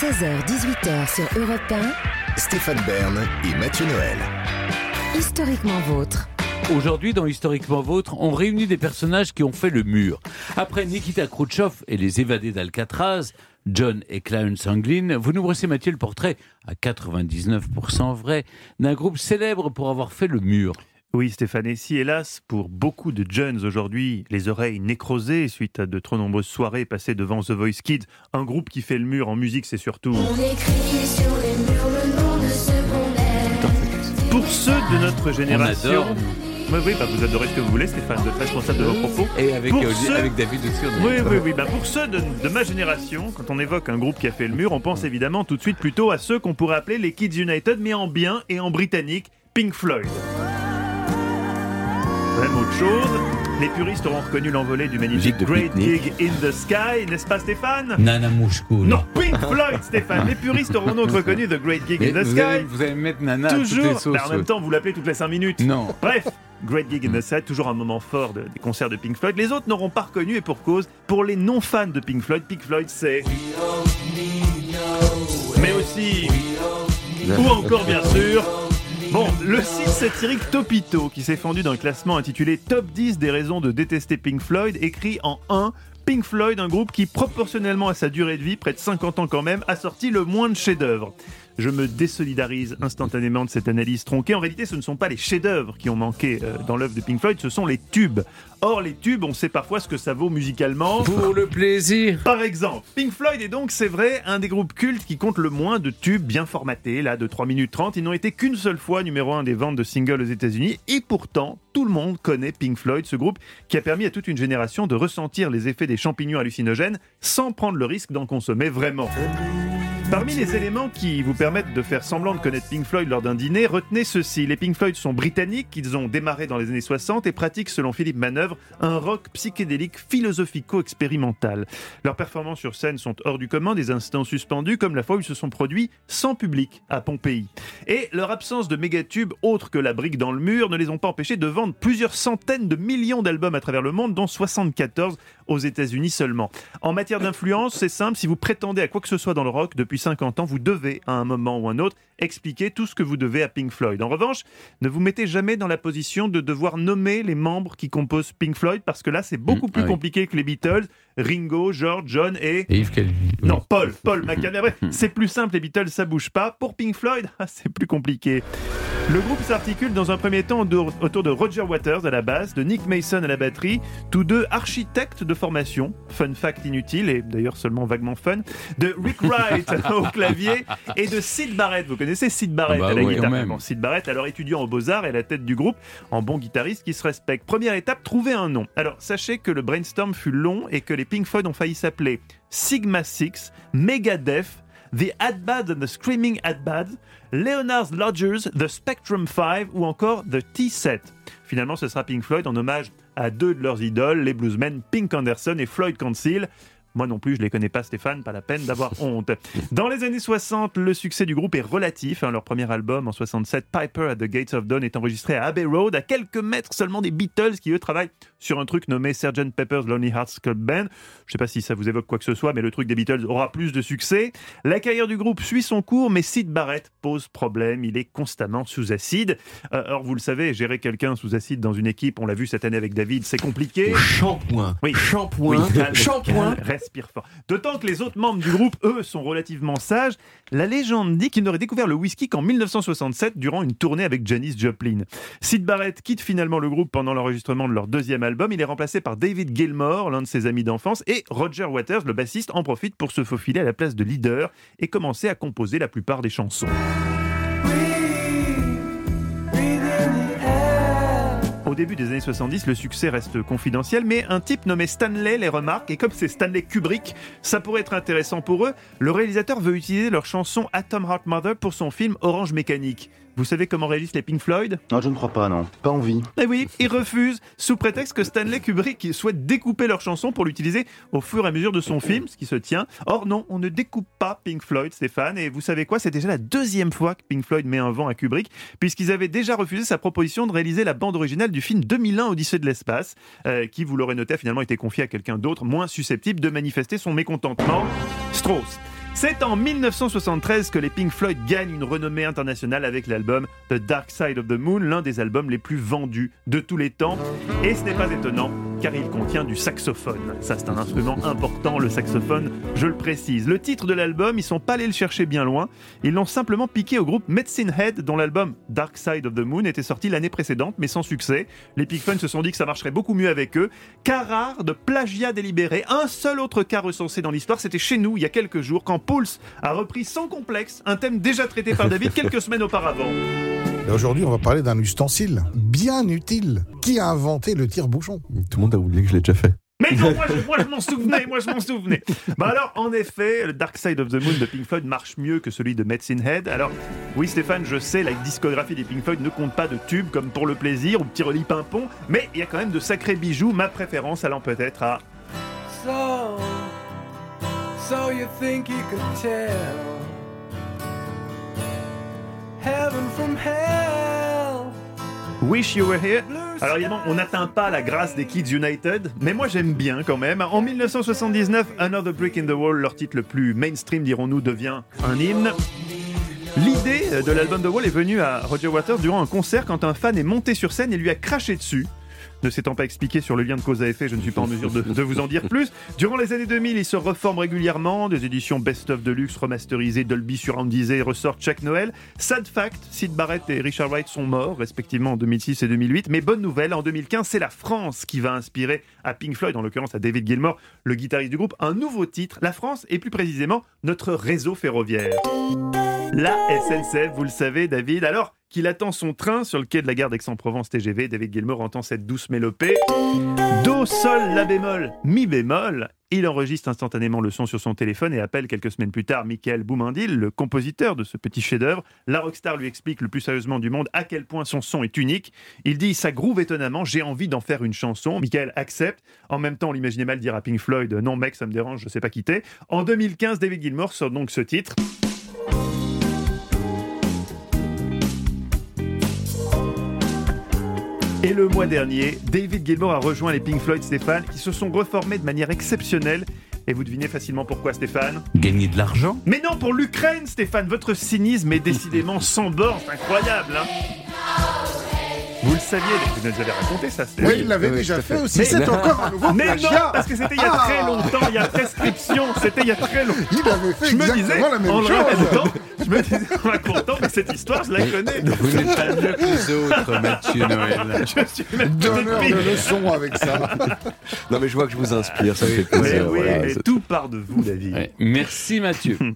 16h-18h sur Europe 1, Stéphane Bern et Mathieu Noël. historiquement vôtre. Aujourd'hui, dans Historiquement Vôtre, on réunit des personnages qui ont fait le mur. Après Nikita Khrouchtchev et les évadés d'Alcatraz, John et Clarence Anglin, vous nous brossez, Mathieu, le portrait, à 99% vrai, d'un groupe célèbre pour avoir fait le mur. Oui, Stéphane, et si hélas, pour beaucoup de jeunes aujourd'hui, les oreilles nécrosées suite à de trop nombreuses soirées passées devant The Voice Kids, un groupe qui fait le mur en musique, c'est surtout... On écrit sur les murs le nom de ce qu'on aime. Pour ceux de notre On génération... Oui, oui, bah, vous adorez ce que vous voulez, Stéphane, êtes responsable de vos propos. Et avec, Pour euh, ceux- avec David aussi, Oui, oui, oui. Bah, pour ceux de, de ma génération, quand on évoque un groupe qui a fait le mur, on pense évidemment tout de suite plutôt à ceux qu'on pourrait appeler les Kids United, mais en bien et en britannique, Pink Floyd. Même autre chose, les puristes auront reconnu l'envolée du magnifique Great. Gig in the Sky, n'est-ce pas Stéphane? Nana Mouchkoul. Non, Pink Floyd, Stéphane. Les puristes auront donc reconnu The Great Gig Mais in the vous, allez, Sky. vous allez mettre Nana à toutes les Toujours, sauces. bah, en même temps, vous l'appelez toutes les 5 minutes. Non. Bref, Great Gig in the Sky, toujours un moment fort de- des concerts de Pink Floyd. Les autres n'auront pas reconnu et pour cause, pour les non-fans de Pink Floyd, Pink Floyd c'est. Mais aussi. Ou encore, bien sûr. Bon, le site satirique Topito, qui s'est fendu d'un classement intitulé Top 10 des raisons de détester Pink Floyd, écrit en 1 Pink Floyd, un groupe qui, proportionnellement à sa durée de vie, près de 50 ans quand même, a sorti le moins de chefs-d'œuvre. Je me désolidarise instantanément de cette analyse tronquée. En réalité, ce ne sont pas les chefs-d'œuvre qui ont manqué euh, dans l'œuvre de Pink Floyd, ce sont les tubes. Or, les tubes, on sait parfois ce que ça vaut musicalement. Pour le plaisir. Par exemple, Pink Floyd est donc, c'est vrai, un des groupes cultes qui compte le moins de tubes bien formatés, là, de 3 minutes 30. Ils n'ont été qu'une seule fois numéro 1 des ventes de singles aux États-Unis. Et pourtant, tout le monde connaît Pink Floyd, ce groupe qui a permis à toute une génération de ressentir les effets des champignons hallucinogènes sans prendre le risque d'en consommer vraiment. Parmi les éléments qui vous permettent de faire semblant de connaître Pink Floyd lors d'un dîner, retenez ceci. Les Pink Floyd sont britanniques, ils ont démarré dans les années 60 et pratiquent, selon Philippe Manœuvre, un rock psychédélique philosophico-expérimental. Leurs performances sur scène sont hors du commun, des instants suspendus, comme la fois où ils se sont produits sans public à Pompéi. Et leur absence de mégatubes autres que la brique dans le mur ne les ont pas empêchés de vendre plusieurs centaines de millions d'albums à travers le monde, dont 74 aux États-Unis seulement. En matière d'influence, c'est simple, si vous prétendez à quoi que ce soit dans le rock depuis 50 ans, vous devez, à un moment ou un autre, expliquer tout ce que vous devez à Pink Floyd. En revanche, ne vous mettez jamais dans la position de devoir nommer les membres qui composent Pink Floyd, parce que là, c'est beaucoup Mm, plus ah oui. compliqué que les Beatles, Ringo, George, John et... Et Yves Calvi. Non, Paul, Paul McCartney. C'est plus simple, les Beatles, ça bouge pas. Pour Pink Floyd, ah, c'est plus compliqué. Le groupe s'articule dans un premier temps autour de Roger Waters à la basse, de Nick Mason à la batterie, tous deux architectes de formation, fun fact inutile et d'ailleurs seulement vaguement fun, de Rick Wright au clavier et de Sid Barrett. Vous connaissez Sid Barrett Ah bah à la oui, guitare? Bon, Sid Barrett, alors étudiant aux Beaux-Arts et à la tête du groupe, en bon guitariste qui se respecte. Première étape, trouver un nom. Alors sachez que le brainstorm fut long et que les Pink Floyd ont failli s'appeler Sigma 6, Megadeth, The Adbad and the Screaming Adbad, Leonard's Lodgers, The Spectrum 5 ou encore The T-Set. Finalement, ce sera Pink Floyd en hommage à deux de leurs idoles, les bluesmen Pink Anderson et Floyd Council. Moi non plus, je les connais pas, Stéphane, pas la peine d'avoir honte. Dans les années 60, le succès du groupe est relatif. hein. Leur premier album en 67, Piper at the Gates of Dawn, est enregistré à Abbey Road, à quelques mètres seulement des Beatles, qui eux travaillent sur un truc nommé Sgt. Pepper's Lonely Hearts Club Band. Je sais pas si ça vous évoque quoi que ce soit, mais le truc des Beatles aura plus de succès. La carrière du groupe suit son cours, mais Sid Barrett pose problème. Il est constamment sous acide. Euh, or, vous le savez, gérer quelqu'un sous acide dans une équipe, on l'a vu cette année avec David, c'est compliqué. Shampoing. Oui. Shampoing. Oui, Shampoing. D'autant que les autres membres du groupe, eux, sont relativement sages. La légende dit qu'ils n'auraient découvert le whisky qu'en 1967 durant une tournée avec Janis Joplin. Sid Barrett quitte finalement le groupe pendant l'enregistrement de leur deuxième album. Il est remplacé par David Gilmour, l'un de ses amis d'enfance, et Roger Waters, le bassiste, en profite pour se faufiler à la place de leader et commencer à composer la plupart des chansons. Au début des années 70, le succès reste confidentiel, mais un type nommé Stanley les remarque, et comme c'est Stanley Kubrick, ça pourrait être intéressant pour eux. Le réalisateur veut utiliser leur chanson Atom Heart Mother pour son film Orange Mécanique. Vous savez comment réagissent les Pink Floyd? Non, je ne crois pas, non. Pas envie. Eh oui, ils refusent, sous prétexte que Stanley Kubrick souhaite découper leur chanson pour l'utiliser au fur et à mesure de son film, ce qui se tient. Or non, on ne découpe pas Pink Floyd, Stéphane, et vous savez quoi? C'est déjà la deuxième fois que Pink Floyd met un vent à Kubrick, puisqu'ils avaient déjà refusé sa proposition de réaliser la bande originale du film 2001 Odyssée de l'espace, euh, qui, vous l'aurez noté, a finalement été confié à quelqu'un d'autre, moins susceptible de manifester son mécontentement, Strauss. C'est en 1973 que les Pink Floyd gagnent une renommée internationale avec l'album The Dark Side of the Moon, l'un des albums les plus vendus de tous les temps. Et ce n'est pas étonnant, car il contient du saxophone. Ça, c'est un instrument important, le saxophone, je le précise. Le titre de l'album, ils sont pas allés le chercher bien loin. Ils l'ont simplement piqué au groupe Medicine Head, dont l'album Dark Side of the Moon était sorti l'année précédente, mais sans succès. Les Pink Floyd se sont dit que ça marcherait beaucoup mieux avec eux. Cas rare de plagiat délibéré. Un seul autre cas recensé dans l'histoire, c'était chez nous, il y a quelques jours, quand Pulse a repris sans complexe un thème déjà traité par David quelques semaines auparavant. Et Aujourd'hui, on va parler d'un ustensile bien utile. Qui a inventé le tire-bouchon? Tout le monde a oublié que je l'ai déjà fait. Mais non, moi je, m'en souvenais, moi je m'en souvenais. Bah alors, en effet, le Dark Side of the Moon de Pink Floyd marche mieux que celui de Medicine Head. Alors, oui Stéphane, je sais, la discographie des Pink Floyd ne compte pas de tubes comme pour le plaisir ou petit relis pimpon, mais il y a quand même de sacrés bijoux. Ma préférence allant peut-être à so you think you could tell heaven from hell? Wish You Were Here. Alors évidemment, on n'atteint pas la grâce des Kids United, mais moi j'aime bien quand même. En 1979, Another Brick in the Wall, leur titre le plus mainstream, dirons-nous, devient un hymne. L'idée de l'album The Wall est venue à Roger Waters durant un concert quand un fan est monté sur scène et lui a craché dessus. Ne s'étant pas expliqué sur le lien de cause à effet, je ne suis pas en mesure de, vous en dire plus. Durant les années 2000, il se reforme régulièrement. Des éditions best-of de luxe remasterisées, Dolby surroundisées ressortent chaque Noël. Sad fact, Sid Barrett et Richard Wright sont morts, respectivement en 2006 et 2008. Mais bonne nouvelle, en 2015, c'est la France qui va inspirer à Pink Floyd, en l'occurrence à David Gilmour, le guitariste du groupe, un nouveau titre. La France, et plus précisément, notre réseau ferroviaire. La SNCF, vous le savez, David. Alors qu'il attend son train sur le quai de la gare d'Aix-en-Provence TGV, David Gilmour entend cette douce mélopée. Do, sol, la bémol, mi bémol. Il enregistre instantanément le son sur son téléphone et appelle quelques semaines plus tard Michael Boumindil, le compositeur de ce petit chef-d'œuvre. La rockstar lui explique le plus sérieusement du monde à quel point son son est unique. Il dit ça groove étonnamment, j'ai envie d'en faire une chanson. Michael accepte. En même temps, on l'imaginait mal dire à Pink Floyd non mec, ça me dérange, je sais pas quitter. En 2015, David Gilmour sort donc ce titre. Et le mois dernier, David Gilmour a rejoint les Pink Floyd Stéphane, qui se sont reformés de manière exceptionnelle. Et vous devinez facilement pourquoi Stéphane? Gagner de l'argent? Mais non, pour l'Ukraine Stéphane, votre cynisme est décidément sans bord, c'est incroyable hein? Vous le saviez, vous nous avez raconté ça Oui, il l'avait déjà fait aussi. Mais- C'est encore un nouveau Mais non, parce que c'était il y a Ah. très longtemps, il y a prescription, c'était il y a très longtemps. Il avait fait Je me disais, la même en chose. je me disais en racontant, mais cette histoire, je la connais. Vous n'êtes pas mieux que les autres, Mathieu Noël. Je suis même Donneur de leçons avec ça. Non, mais je vois que je vous inspire, ça me fait Mais plaisir. oui, voilà. mais tout part de vous, David. Ouais. Merci Mathieu.